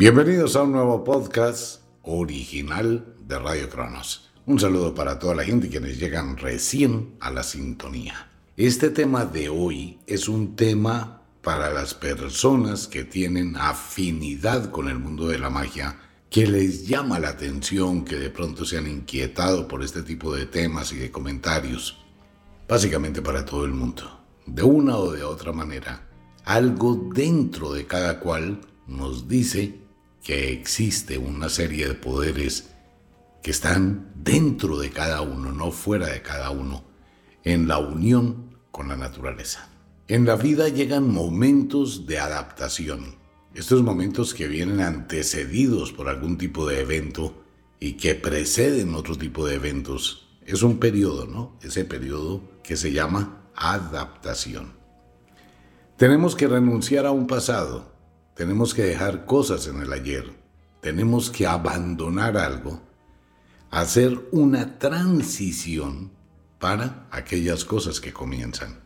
Bienvenidos a un nuevo podcast original de Radio Cronos. Un saludo para toda la gente quienes llegan recién a la sintonía. Este tema de hoy es un tema para las personas que tienen afinidad con el mundo de la magia, que les llama la atención, que de pronto se han inquietado por este tipo de temas y de comentarios. Básicamente para todo el mundo. De una o de otra manera, algo dentro de cada cual nos dice que existe una serie de poderes que están dentro de cada uno, no fuera de cada uno, en la unión con la naturaleza. En la vida llegan momentos de adaptación, estos momentos que vienen antecedidos por algún tipo de evento y que preceden otro tipo de eventos. Es un periodo, ¿no? Ese periodo que se llama adaptación. Tenemos que renunciar a un pasado, tenemos que dejar cosas en el ayer. Tenemos que abandonar algo. Hacer una transición para aquellas cosas que comienzan.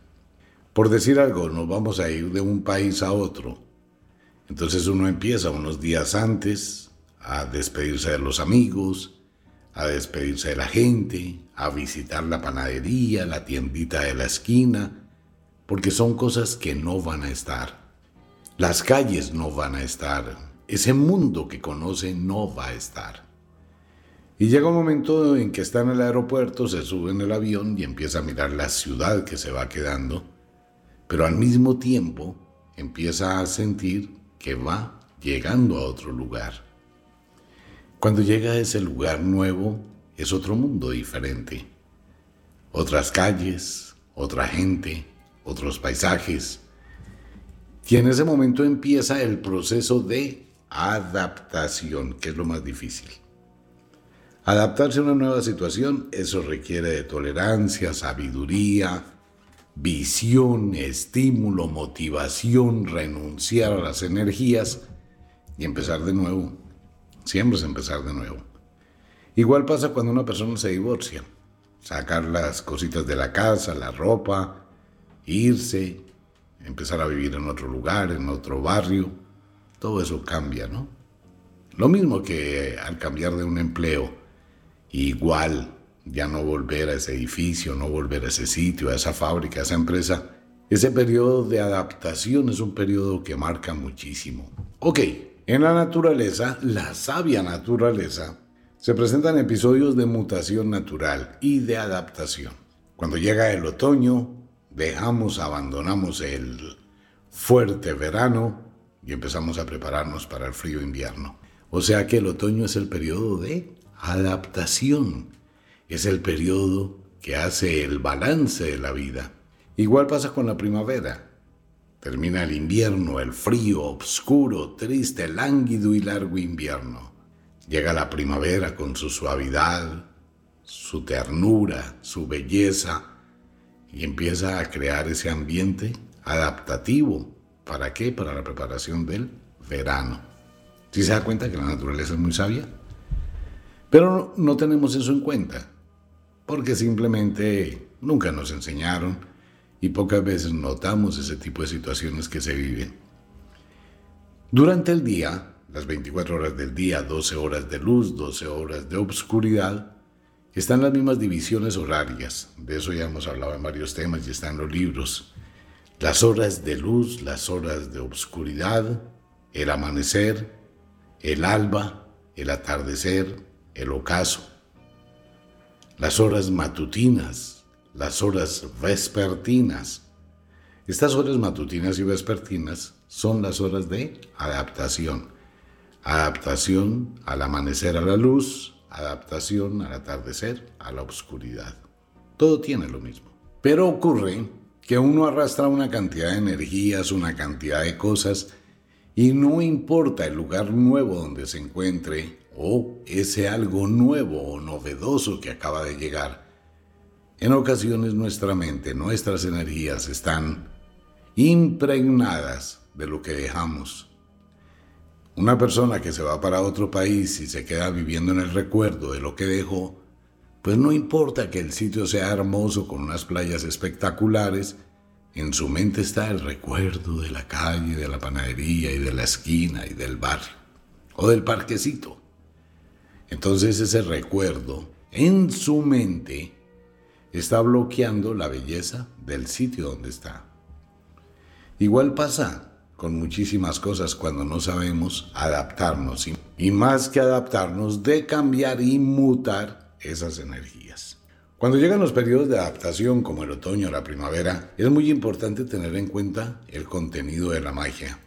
Por decir algo, nos vamos a ir de un país a otro. Entonces uno empieza unos días antes a despedirse de los amigos, a despedirse de la gente, a visitar la panadería, la tiendita de la esquina, porque son cosas que no van a estar. Las calles no van a estar, ese mundo que conoce no va a estar. Y llega un momento en que está en el aeropuerto, se sube en el avión y empieza a mirar la ciudad que se va quedando, pero al mismo tiempo empieza a sentir que va llegando a otro lugar. Cuando llega a ese lugar nuevo, es otro mundo diferente. Otras calles, otra gente, otros paisajes, y en ese momento empieza el proceso de adaptación, que es lo más difícil. Adaptarse a una nueva situación, eso requiere de tolerancia, sabiduría, visión, estímulo, motivación, renunciar a las energías y empezar de nuevo. Siempre es empezar de nuevo. Igual pasa cuando una persona se divorcia. Sacar las cositas de la casa, la ropa, irse, empezar a vivir en otro lugar, en otro barrio, todo eso cambia, ¿no? Lo mismo que al cambiar de un empleo, igual ya no volver a ese edificio, no volver a ese sitio, a esa fábrica, a esa empresa, ese periodo de adaptación es un periodo que marca muchísimo. Ok, en la naturaleza, la sabia naturaleza, se presentan episodios de mutación natural y de adaptación. Cuando llega el otoño, dejamos, abandonamos el fuerte verano y empezamos a prepararnos para el frío invierno. O sea que el otoño es el periodo de adaptación, es el periodo que hace el balance de la vida. Igual pasa con la primavera. Termina el invierno, el frío, oscuro, triste, lánguido y largo invierno. Llega la primavera con su suavidad, su ternura, su belleza, y empieza a crear ese ambiente adaptativo. ¿Para qué? Para la preparación del verano. Si se da cuenta que la naturaleza es muy sabia? Pero no, tenemos eso en cuenta, porque simplemente nunca nos enseñaron y pocas veces notamos ese tipo de situaciones que se viven. Durante el día, las 24 horas del día, 12 horas de luz, 12 horas de obscuridad, están las mismas divisiones horarias, de eso ya hemos hablado en varios temas y están los libros. Las horas de luz, las horas de obscuridad, el amanecer, el alba, el atardecer, el ocaso. Las horas matutinas, las horas vespertinas. Estas horas matutinas y vespertinas son las horas de adaptación. Adaptación al amanecer a la luz, adaptación al atardecer, a la oscuridad. Todo tiene lo mismo. Pero ocurre que uno arrastra una cantidad de energías, una cantidad de cosas, y no importa el lugar nuevo donde se encuentre o ese algo nuevo o novedoso que acaba de llegar. En ocasiones nuestra mente, nuestras energías están impregnadas de lo que dejamos una persona que se va para otro país y se queda viviendo en el recuerdo de lo que dejó, pues no importa que el sitio sea hermoso con unas playas espectaculares, en su mente está el recuerdo de la calle, de la panadería y de la esquina y del barrio. o del parquecito. Entonces ese recuerdo en su mente está bloqueando la belleza del sitio donde está. Igual pasa con muchísimas cosas cuando no sabemos adaptarnos y, más que adaptarnos, de cambiar y mutar esas energías. Cuando llegan los periodos de adaptación como el otoño o la primavera, es muy importante tener en cuenta el contenido de la magia.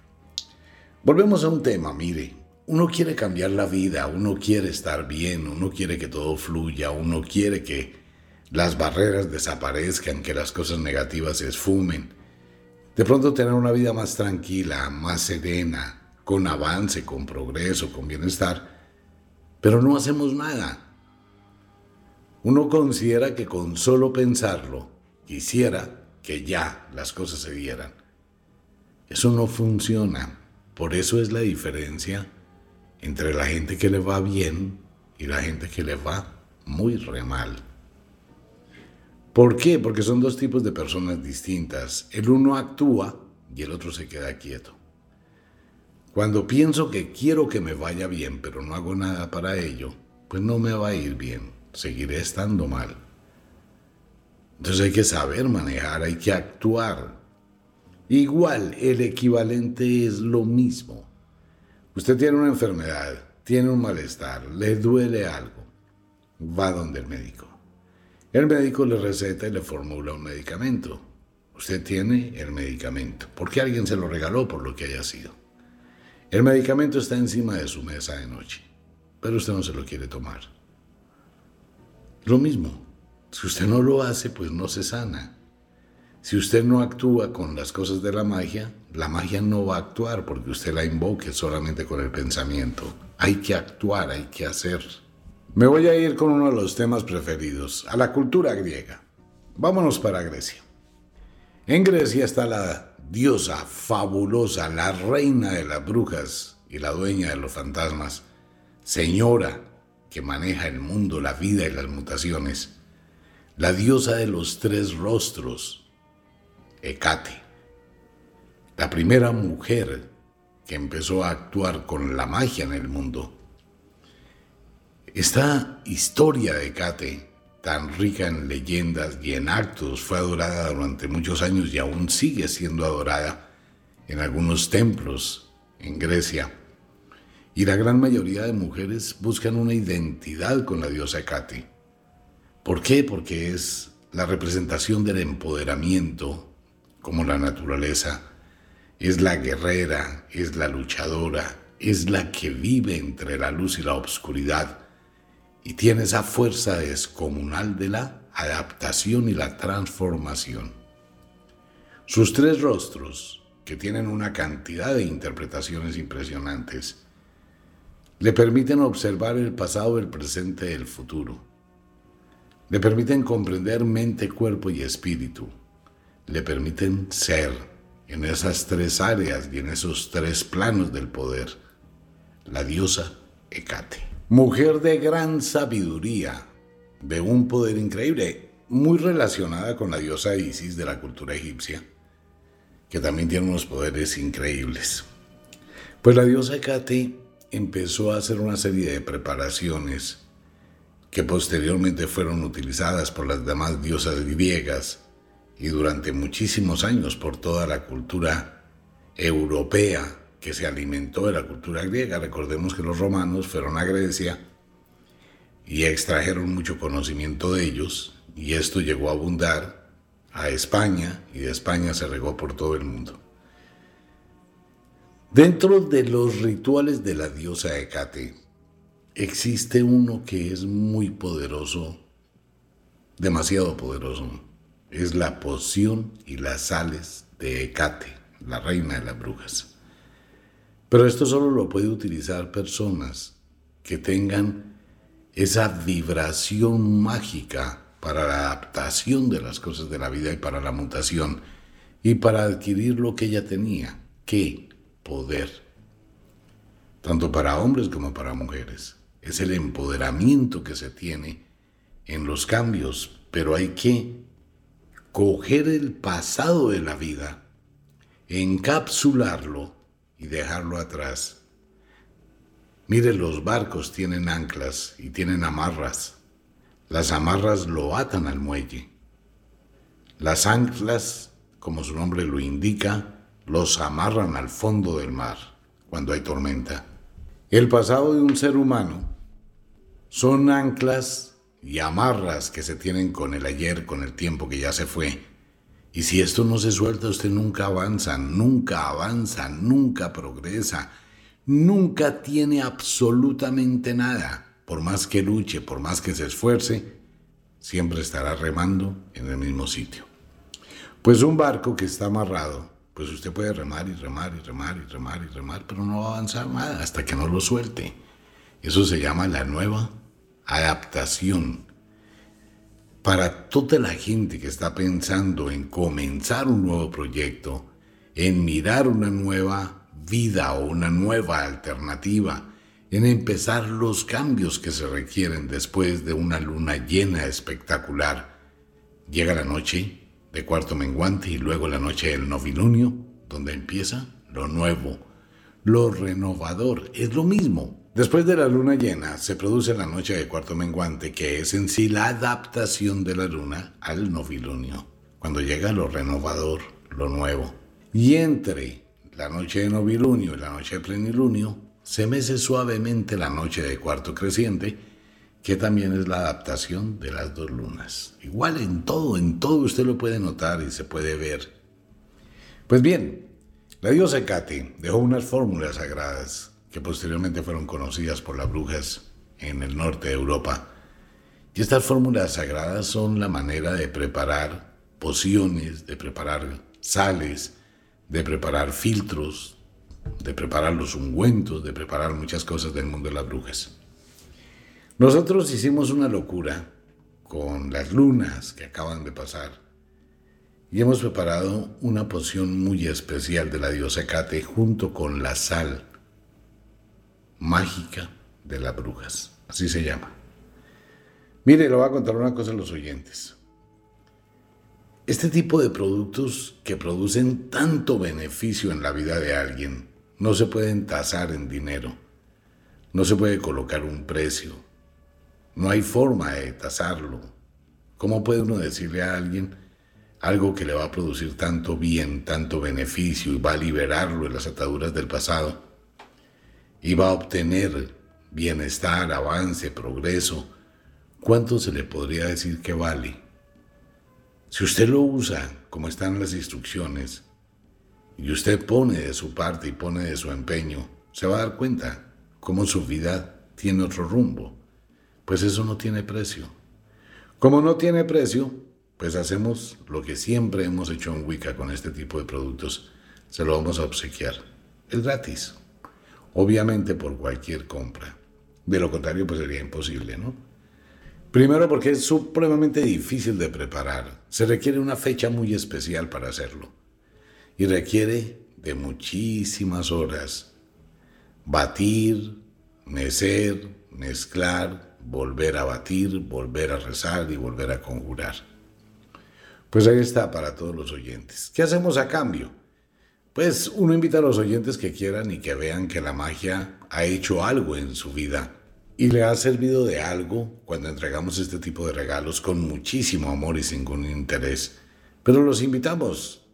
Volvemos a un tema, mire, uno quiere cambiar la vida, uno quiere estar bien, uno quiere que todo fluya, uno quiere que las barreras desaparezcan, que las cosas negativas se esfumen de pronto tener una vida más tranquila, más serena, con avance, con progreso, con bienestar, pero no hacemos nada. Uno considera que con solo pensarlo, quisiera que ya las cosas se dieran. Eso no funciona. Por eso es la diferencia entre la gente que le va bien y la gente que le va muy re mal. ¿Por qué? Porque son dos tipos de personas distintas. El uno actúa y el otro se queda quieto. Cuando pienso que quiero que me vaya bien, pero no hago nada para ello, pues no me va a ir bien, seguiré estando mal. Entonces hay que saber manejar, hay que actuar. Igual, el equivalente es lo mismo. Usted tiene una enfermedad, tiene un malestar, le duele algo, va donde el médico. El médico le receta y le formula un medicamento. Usted tiene el medicamento, porque alguien se lo regaló por lo que haya sido. El medicamento está encima de su mesa de noche, pero usted no se lo quiere tomar. Lo mismo, si usted no lo hace, pues no se sana. Si usted no actúa con las cosas de la magia, la magia no va a actuar porque usted la invoque solamente con el pensamiento. Hay que actuar, hay que hacer. Me voy a ir con uno de los temas preferidos, a la cultura griega. Vámonos para Grecia. En Grecia está la diosa fabulosa, la reina de las brujas y la dueña de los fantasmas, señora que maneja el mundo, la vida y las mutaciones, la diosa de los tres rostros, Hecate, la primera mujer que empezó a actuar con la magia en el mundo esta historia de Kate, tan rica en leyendas y en actos, fue adorada durante muchos años y aún sigue siendo adorada en algunos templos en Grecia. Y la gran mayoría de mujeres buscan una identidad con la diosa Kate. ¿Por qué? Porque es la representación del empoderamiento, como la naturaleza. Es la guerrera, es la luchadora, es la que vive entre la luz y la oscuridad y tiene esa fuerza descomunal de la adaptación y la transformación. Sus tres rostros, que tienen una cantidad de interpretaciones impresionantes, le permiten observar el pasado, el presente y el futuro. Le permiten comprender mente, cuerpo y espíritu. Le permiten ser en esas tres áreas y en esos tres planos del poder. La diosa Hecate mujer de gran sabiduría, de un poder increíble, muy relacionada con la diosa Isis de la cultura egipcia, que también tiene unos poderes increíbles. Pues la diosa Hecate empezó a hacer una serie de preparaciones que posteriormente fueron utilizadas por las demás diosas griegas y durante muchísimos años por toda la cultura europea que se alimentó de la cultura griega. Recordemos que los romanos fueron a Grecia y extrajeron mucho conocimiento de ellos y esto llegó a abundar a España y de España se regó por todo el mundo. Dentro de los rituales de la diosa Hecate existe uno que es muy poderoso, demasiado poderoso. Es la poción y las sales de Hecate, la reina de las brujas. Pero esto solo lo puede utilizar personas que tengan esa vibración mágica para la adaptación de las cosas de la vida y para la mutación y para adquirir lo que ella tenía, ¿qué? Poder. Tanto para hombres como para mujeres. Es el empoderamiento que se tiene en los cambios, pero hay que coger el pasado de la vida, encapsularlo y dejarlo atrás. Mire, los barcos tienen anclas y tienen amarras. Las amarras lo atan al muelle. Las anclas, como su nombre lo indica, los amarran al fondo del mar cuando hay tormenta. El pasado de un ser humano son anclas y amarras que se tienen con el ayer, con el tiempo que ya se fue. Y si esto no se suelta, usted nunca avanza, nunca avanza, nunca progresa, nunca tiene absolutamente nada. Por más que luche, por más que se esfuerce, siempre estará remando en el mismo sitio. Pues un barco que está amarrado, pues usted puede remar y remar y remar y remar y remar, pero no va a avanzar nada hasta que no lo suelte. Eso se llama la nueva adaptación. Para toda la gente que está pensando en comenzar un nuevo proyecto, en mirar una nueva vida o una nueva alternativa, en empezar los cambios que se requieren después de una luna llena espectacular, llega la noche de cuarto menguante y luego la noche del novilunio, donde empieza lo nuevo, lo renovador, es lo mismo, Después de la luna llena se produce la noche de cuarto menguante, que es en sí la adaptación de la luna al novilunio, cuando llega lo renovador, lo nuevo. Y entre la noche de novilunio y la noche de plenilunio se mece suavemente la noche de cuarto creciente, que también es la adaptación de las dos lunas. Igual en todo, en todo usted lo puede notar y se puede ver. Pues bien, la diosa Hecate dejó unas fórmulas sagradas que posteriormente fueron conocidas por las brujas en el norte de Europa. Y estas fórmulas sagradas son la manera de preparar pociones, de preparar sales, de preparar filtros, de preparar los ungüentos, de preparar muchas cosas del mundo de las brujas. Nosotros hicimos una locura con las lunas que acaban de pasar y hemos preparado una poción muy especial de la diosa Cate junto con la sal mágica de las brujas. Así se llama. Mire, le voy a contar una cosa a los oyentes. Este tipo de productos que producen tanto beneficio en la vida de alguien no se pueden tasar en dinero. No se puede colocar un precio. No hay forma de tasarlo. ¿Cómo puede uno decirle a alguien algo que le va a producir tanto bien, tanto beneficio y va a liberarlo de las ataduras del pasado? Va a obtener bienestar, avance, progreso, ¿cuánto se le podría decir que vale? Si usted lo usa como están las instrucciones y usted pone de su parte y pone de su empeño, se va a dar cuenta cómo su vida tiene otro rumbo. Pues eso no tiene precio. Como no tiene precio, pues hacemos lo que siempre hemos hecho en Wicca con este tipo de productos. Se lo vamos a obsequiar. Es gratis obviamente por cualquier compra. De lo contrario, pues sería imposible, ¿no? Primero porque es supremamente difícil de preparar. Se requiere una fecha muy especial para hacerlo. Y requiere de muchísimas horas. Batir, mecer, mezclar, volver a batir, volver a rezar y volver a conjurar. Pues ahí está para todos los oyentes. ¿Qué hacemos a cambio? Pues uno invita a los oyentes que quieran y que vean que la magia ha hecho algo en su vida y le ha servido de algo cuando entregamos este tipo de regalos con muchísimo amor y sin ningún interés. Pero los invitamos.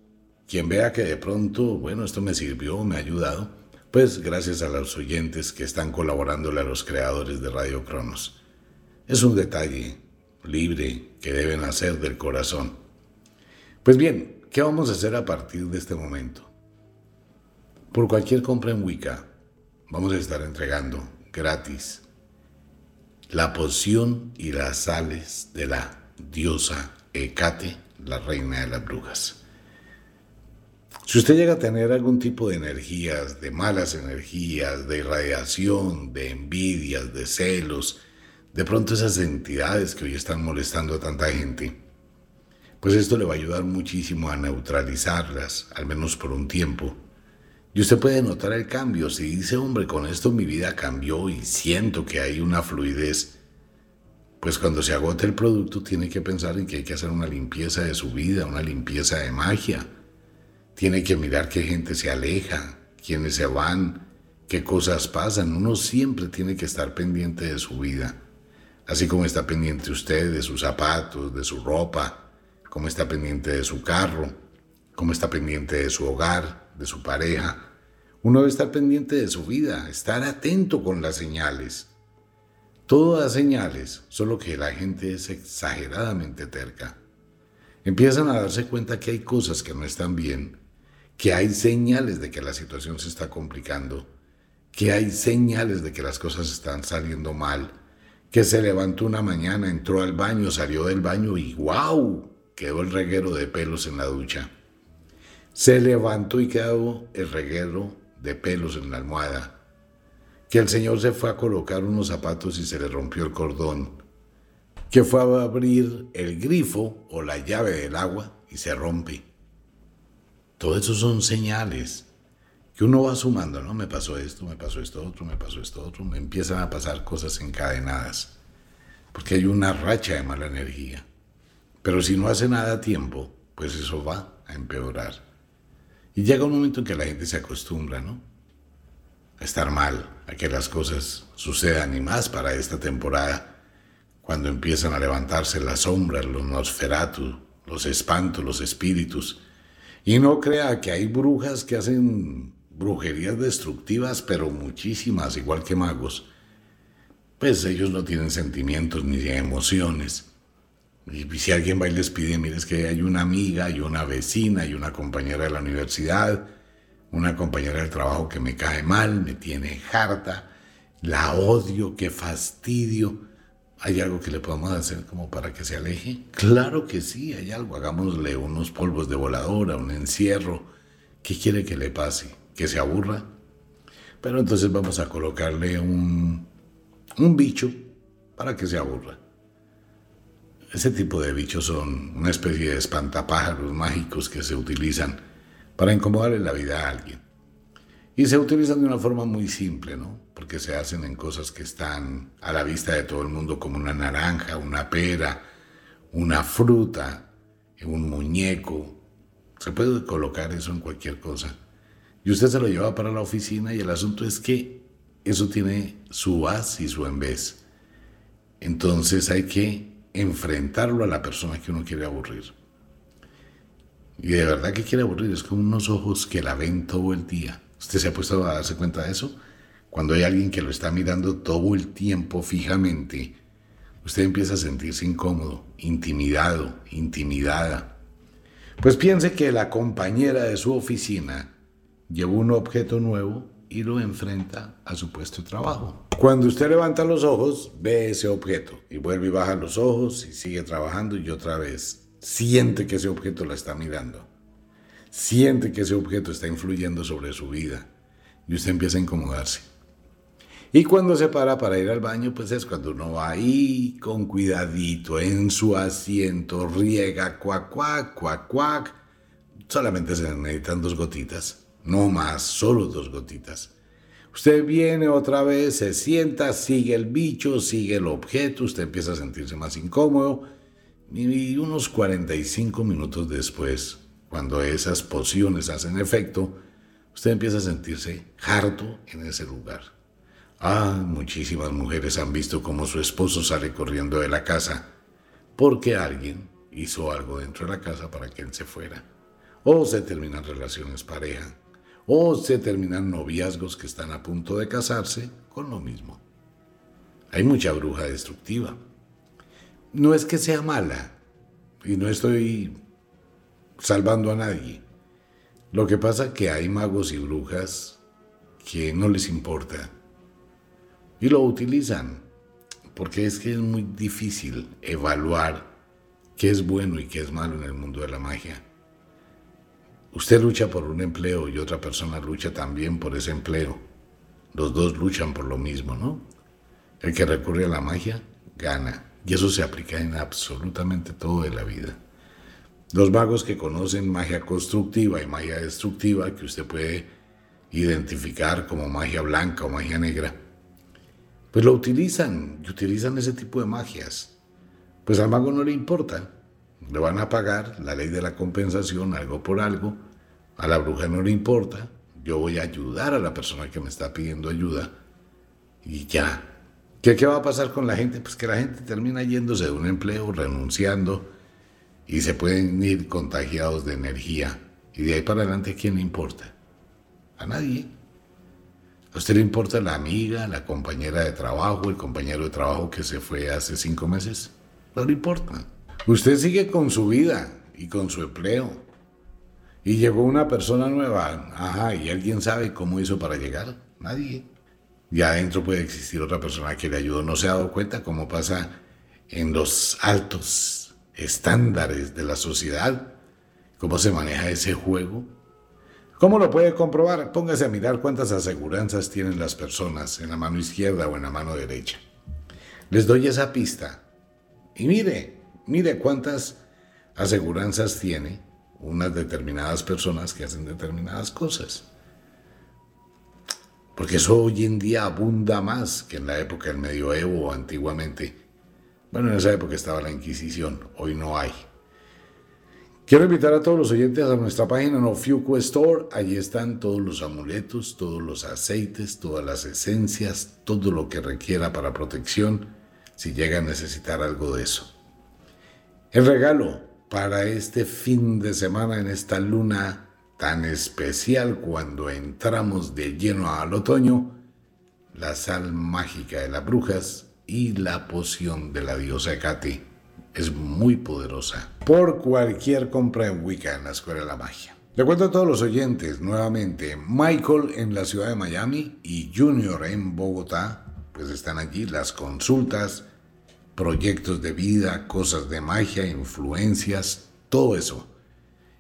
Quien vea que de pronto, bueno, esto me sirvió, me ha ayudado, pues gracias a los oyentes que están colaborándole a los creadores de Radio Cronos. Es un detalle libre que deben hacer del corazón. Pues bien, ¿qué vamos a hacer a partir de este momento? Por cualquier compra en Wicca, vamos a estar entregando gratis la poción y las sales de la diosa Hecate, la reina de las brujas. Si usted llega a tener algún tipo de energías, de malas energías, de irradiación, de envidias, de celos, de pronto esas entidades que hoy están molestando a tanta gente, pues esto le va a ayudar muchísimo a neutralizarlas, al menos por un tiempo, y usted puede notar el cambio. Si dice, hombre, con esto mi vida cambió y siento que hay una fluidez, pues cuando se agote el producto tiene que pensar en que hay que hacer una limpieza de su vida, una limpieza de magia. Tiene que mirar qué gente se aleja, quiénes se van, qué cosas pasan. Uno siempre tiene que estar pendiente de su vida, así como está pendiente usted de sus zapatos, de su ropa, como está pendiente de su carro, como está pendiente de su hogar, de su pareja. Uno debe estar pendiente de su vida, estar atento con las señales. Todo da señales, solo que la gente es exageradamente terca. Empiezan a darse cuenta que hay cosas que no están bien, que hay señales de que la situación se está complicando, que hay señales de que las cosas están saliendo mal, que se levantó una mañana, entró al baño, salió del baño y ¡wow! quedó el reguero de pelos en la ducha. Se levantó y quedó el reguero de pelos en la almohada que el Señor se fue a colocar unos zapatos y se le rompió el cordón, que fue a abrir el grifo o la llave del agua y se rompe. Todo eso son señales que uno va sumando, ¿no? Me pasó esto, me pasó esto otro, me pasó esto otro, me empiezan a pasar cosas encadenadas, porque hay una racha de mala energía. Pero si no hace nada a tiempo, pues eso va a empeorar. Y llega un momento en que la gente se acostumbra, ¿no? estar mal, a que las cosas sucedan y más para esta temporada, cuando empiezan a levantarse las sombras, los nosferatus, los espantos, los espíritus. Y no crea que hay brujas que hacen brujerías destructivas, pero muchísimas, igual que magos. Pues ellos no tienen sentimientos ni emociones. Y si alguien va y les pide, mire, es que hay una amiga, hay una vecina, hay una compañera de la universidad, una compañera del trabajo que me cae mal, me tiene harta, la odio, qué fastidio. ¿Hay algo que le podamos hacer como para que se aleje? Claro que sí, hay algo. Hagámosle unos polvos de voladora, un encierro. ¿Qué quiere que le pase? ¿Que se aburra? Pero entonces vamos a colocarle un, un bicho para que se aburra. Ese tipo de bichos son una especie de espantapájaros mágicos que se utilizan para incomodarle la vida a alguien. Y se utilizan de una forma muy simple, ¿no? Porque se hacen en cosas que están a la vista de todo el mundo, como una naranja, una pera, una fruta, un muñeco. Se puede colocar eso en cualquier cosa. Y usted se lo lleva para la oficina y el asunto es que eso tiene su as y su en vez. Entonces hay que enfrentarlo a la persona que uno quiere aburrir. Y de verdad que quiere aburrir, es como unos ojos que la ven todo el día. ¿Usted se ha puesto a darse cuenta de eso? Cuando hay alguien que lo está mirando todo el tiempo fijamente, usted empieza a sentirse incómodo, intimidado, intimidada. Pues piense que la compañera de su oficina llevó un objeto nuevo y lo enfrenta a su puesto de trabajo. Cuando usted levanta los ojos, ve ese objeto y vuelve y baja los ojos y sigue trabajando y otra vez siente que ese objeto la está mirando, siente que ese objeto está influyendo sobre su vida y usted empieza a incomodarse. Y cuando se para para ir al baño, pues es cuando uno va ahí con cuidadito en su asiento, riega, cuac, cuac, cuac, cuac. Solamente se necesitan dos gotitas, no más, solo dos gotitas. Usted viene otra vez, se sienta, sigue el bicho, sigue el objeto, usted empieza a sentirse más incómodo y unos 45 minutos después, cuando esas pociones hacen efecto, usted empieza a sentirse harto en ese lugar. Ah, muchísimas mujeres han visto cómo su esposo sale corriendo de la casa porque alguien hizo algo dentro de la casa para que él se fuera. O se terminan relaciones pareja, o se terminan noviazgos que están a punto de casarse con lo mismo. Hay mucha bruja destructiva no es que sea mala y no estoy salvando a nadie. Lo que pasa es que hay magos y brujas que no les importa y lo utilizan porque es que es muy difícil evaluar qué es bueno y qué es malo en el mundo de la magia. Usted lucha por un empleo y otra persona lucha también por ese empleo. Los dos luchan por lo mismo, ¿no? El que recurre a la magia gana. Y eso se aplica en absolutamente todo de la vida. Los magos que conocen magia constructiva y magia destructiva, que usted puede identificar como magia blanca o magia negra, pues lo utilizan y utilizan ese tipo de magias. Pues al mago no le importa. Le van a pagar la ley de la compensación, algo por algo. A la bruja no le importa. yo voy a ayudar a la persona que me está pidiendo ayuda y ya. ¿Qué, ¿Qué va a pasar con la gente? Pues que la gente termina yéndose de un empleo, renunciando y se pueden ir contagiados de energía. Y de ahí para adelante, ¿a quién le importa? A nadie. ¿A usted le importa la amiga, la compañera de trabajo, el compañero de trabajo que se fue hace cinco meses? No le importa. Usted sigue con su vida y con su empleo. Y llegó una persona nueva. Ajá, ¿y alguien sabe cómo hizo para llegar? Nadie. Y adentro puede existir otra persona que le ayudó. No se ha dado cuenta cómo pasa en los altos estándares de la sociedad. Cómo se maneja ese juego. ¿Cómo lo puede comprobar? Póngase a mirar cuántas aseguranzas tienen las personas en la mano izquierda o en la mano derecha. Les doy esa pista. Y mire, mire cuántas aseguranzas tiene unas determinadas personas que hacen determinadas cosas. Porque eso hoy en día abunda más que en la época del medioevo o antiguamente. Bueno, en esa época estaba la Inquisición, hoy no hay. Quiero invitar a todos los oyentes a nuestra página No Fiuco Store. Allí están todos los amuletos, todos los aceites, todas las esencias, todo lo que requiera para protección si llega a necesitar algo de eso. El regalo para este fin de semana en esta luna tan especial cuando entramos de lleno al otoño, la sal mágica de las brujas y la poción de la diosa Kati es muy poderosa por cualquier compra en Wicca en la Escuela de la Magia. Le cuento a todos los oyentes nuevamente, Michael en la ciudad de Miami y Junior en Bogotá, pues están allí las consultas, proyectos de vida, cosas de magia, influencias, todo eso.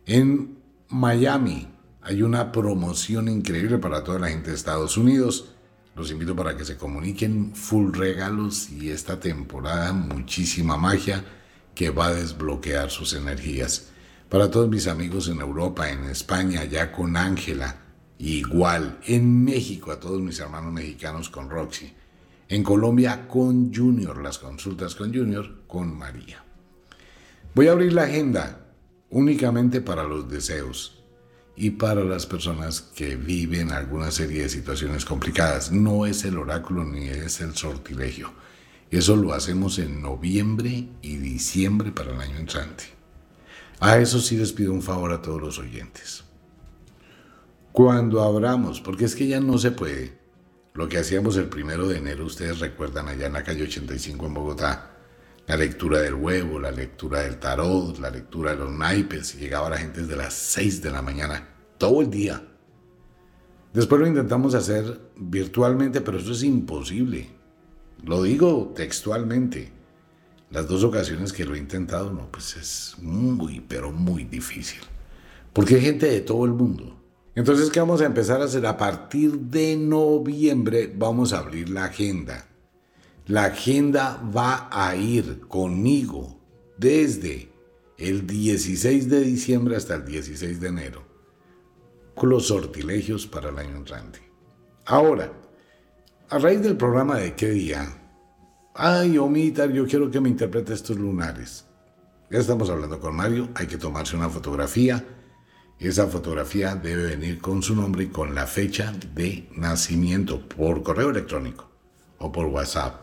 En Miami hay una promoción increíble para toda la gente de Estados Unidos. Los invito para que se comuniquen, full regalos y esta temporada muchísima magia que va a desbloquear sus energías. Para todos mis amigos en Europa, en España, ya con Ángela, igual, en México, a todos mis hermanos mexicanos con Roxy, en Colombia con Junior, las consultas con Junior, con María. Voy a abrir la agenda únicamente para los deseos y para las personas que viven alguna serie de situaciones complicadas. No es el oráculo ni es el sortilegio eso lo hacemos en noviembre y diciembre para el año entrante. A eso sí les pido un favor a todos los oyentes. Cuando abramos, porque es que ya no se puede, lo que hacíamos el primero de enero, ustedes recuerdan allá en la calle 85 en Bogotá, la lectura del huevo, la lectura del tarot, la lectura de los naipes, y llegaba la gente desde las 6 de la mañana, todo el día. Después lo intentamos hacer virtualmente, pero eso es imposible. Lo digo textualmente. Las dos ocasiones que lo he intentado, no, pues es muy, pero muy difícil. Porque hay gente de todo el mundo. Entonces, ¿qué vamos a empezar a hacer? A partir de noviembre vamos a abrir la agenda. La agenda va a ir conmigo desde el 16 de diciembre hasta el 16 de enero. Los sortilegios para el año entrante. Ahora, a raíz del programa de qué día, ay, Omitar, yo quiero que me interprete estos lunares. Ya estamos hablando con Mario, hay que tomarse una fotografía. Esa fotografía debe venir con su nombre y con la fecha de nacimiento por correo electrónico o por WhatsApp.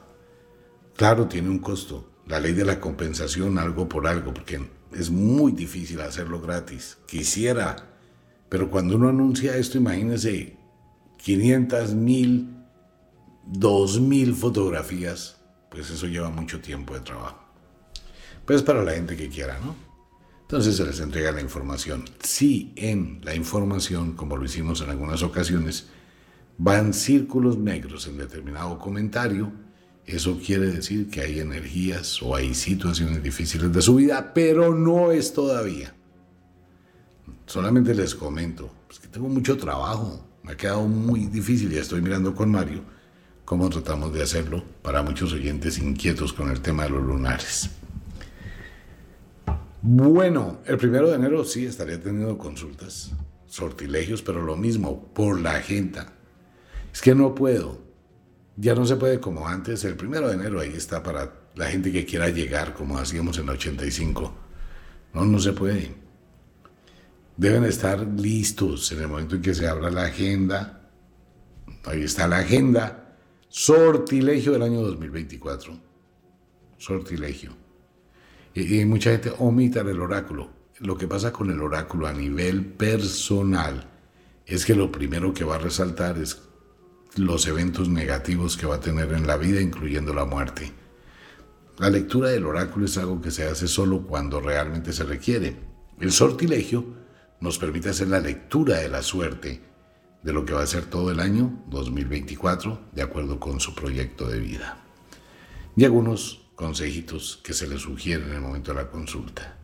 Claro, tiene un costo. La ley de la compensación, algo por algo, porque es muy difícil hacerlo gratis. Quisiera, pero cuando uno anuncia esto, imagínese 500 mil 2.000 fotografías, pues eso lleva mucho tiempo de trabajo. Pues para la gente que quiera, ¿no? Entonces se les entrega la información. Si en la información, como lo hicimos en algunas ocasiones, van círculos negros en determinado comentario, eso quiere decir que hay energías o hay situaciones difíciles de su vida, pero no es todavía. Solamente les comento, pues que tengo mucho trabajo, me ha quedado muy difícil, ya estoy mirando con Mario cómo tratamos de hacerlo para muchos oyentes inquietos con el tema de los lunares. Bueno, el primero de enero sí estaría teniendo consultas, sortilegios, pero lo mismo, por la agenda. Es que no puedo. Ya no se puede como antes. El primero de enero ahí está para la gente que quiera llegar, como hacíamos en el 85. No, no se puede. deben estar listos en el momento en que se abra la agenda. Ahí está la agenda. Sortilegio del año 2024. Sortilegio. Y, mucha gente omita el oráculo. Lo que pasa con el oráculo a nivel personal es que lo primero que va a resaltar es los eventos negativos que va a tener en la vida, incluyendo la muerte. La lectura del oráculo es algo que se hace solo cuando realmente se requiere. El sortilegio nos permite hacer la lectura de la suerte de lo que va a ser todo el año 2024 de acuerdo con su proyecto de vida. Y algunos consejitos que se les sugieren en el momento de la consulta.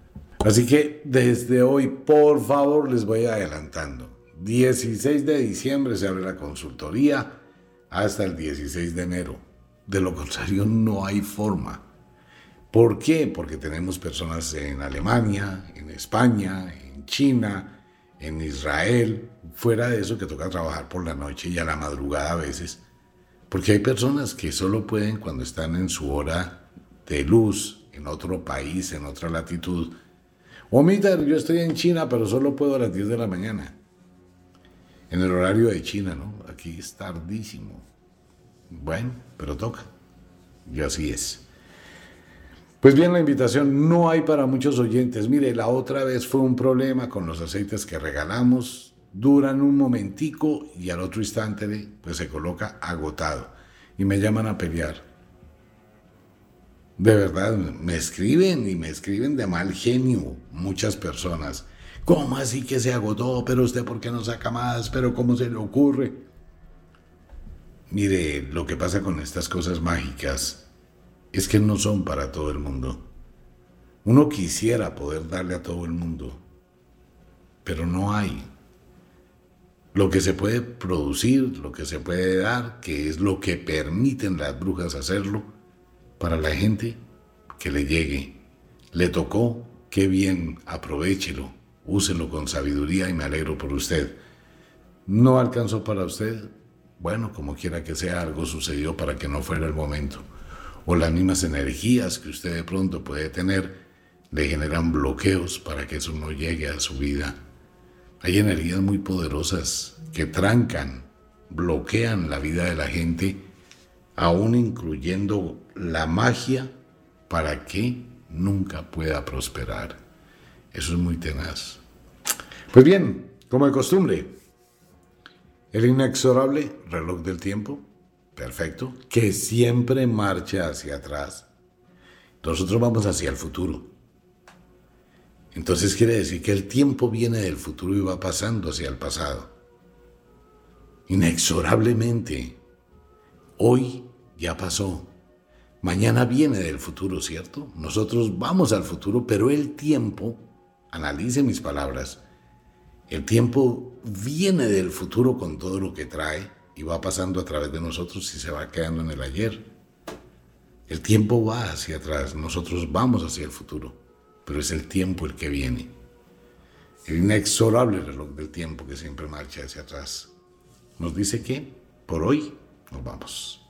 Así que desde hoy, por favor, les voy adelantando. 16 de diciembre se abre la consultoría hasta el 16 de enero. De lo contrario, no hay forma. ¿Por qué? Porque tenemos personas en Alemania, en España, en China, en Israel, fuera de eso que toca trabajar por la noche y a la madrugada a veces. Porque hay personas que solo pueden cuando están en su hora de luz, en otro país, en otra latitud. O yo estoy en China, pero solo puedo a las 10 de la mañana. En el horario de China, ¿no? Aquí es tardísimo. Bueno, pero toca. Y así es. Pues bien, la invitación no hay para muchos oyentes. Mire, la otra vez fue un problema con los aceites que regalamos. Duran un momentico y al otro instante pues se coloca agotado. Y me llaman a pelear. De verdad, me escriben y me escriben de mal genio muchas personas. ¿Cómo así que se agotó? Pero usted, ¿por qué no saca más? ¿Pero cómo se le ocurre? Mire, lo que pasa con estas cosas mágicas es que no son para todo el mundo. Uno quisiera poder darle a todo el mundo, pero no hay. Lo que se puede producir, lo que se puede dar, que es lo que permiten las brujas hacerlo, para la gente que le llegue. Le tocó, qué bien, aprovechelo úselo con sabiduría y me alegro por usted. ¿No alcanzó para usted? Bueno, como quiera que sea, algo sucedió para que no fuera el momento. O las mismas energías que usted de pronto puede tener le generan bloqueos para que eso no llegue a su vida. Hay energías muy poderosas que trancan, bloquean la vida de la gente, aún incluyendo la magia para que nunca pueda prosperar. Eso es muy tenaz. Pues bien, como de costumbre, el inexorable reloj del tiempo, perfecto, que siempre marcha hacia atrás. Nosotros vamos hacia el futuro. Entonces quiere decir que el tiempo viene del futuro y va pasando hacia el pasado. Inexorablemente. Hoy ya pasó. Mañana viene del futuro, ¿cierto? Nosotros vamos al futuro, pero el tiempo Analice mis palabras. El tiempo viene del futuro con todo lo que trae y va pasando a través de nosotros y se va quedando en el ayer. El tiempo va hacia atrás, nosotros vamos hacia el futuro, pero es el tiempo el que viene. El inexorable reloj del tiempo que siempre marcha hacia atrás. Nos dice que por hoy nos vamos.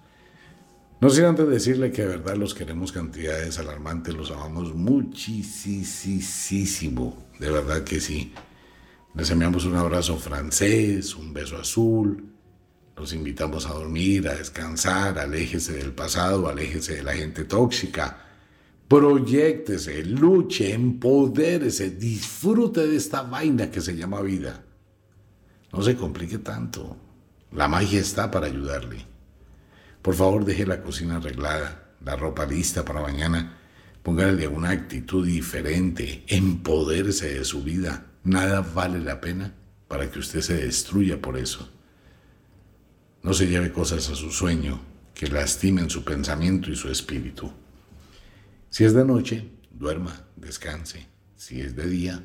No sin antes decirle que de verdad los queremos cantidades alarmantes, los amamos muchísimo, de verdad que sí. Les enviamos un abrazo francés, un beso azul, los invitamos a dormir, a descansar, aléjese del pasado, aléjese de la gente tóxica, proyectese, luche, empodérese, disfrute de esta vaina que se llama vida. No se complique tanto, la magia está para ayudarle. Por favor, deje la cocina arreglada, la ropa lista para mañana. Póngale una actitud diferente, empodérese de su vida. Nada vale la pena para que usted se destruya por eso. No se lleve cosas a su sueño que lastimen su pensamiento y su espíritu. Si es de noche, duerma, descanse. Si es de día,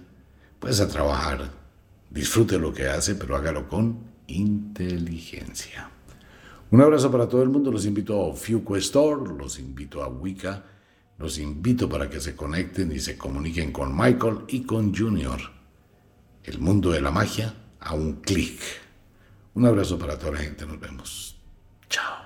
pues a trabajar. Disfrute lo que hace, pero hágalo con inteligencia. Un abrazo para todo el mundo. Los invito a FuqueStore, los invito a Wicca, los invito para que se conecten y se comuniquen con Michael y con Junior. El mundo de la magia a un clic. Un abrazo para toda la gente. Nos vemos. Chao.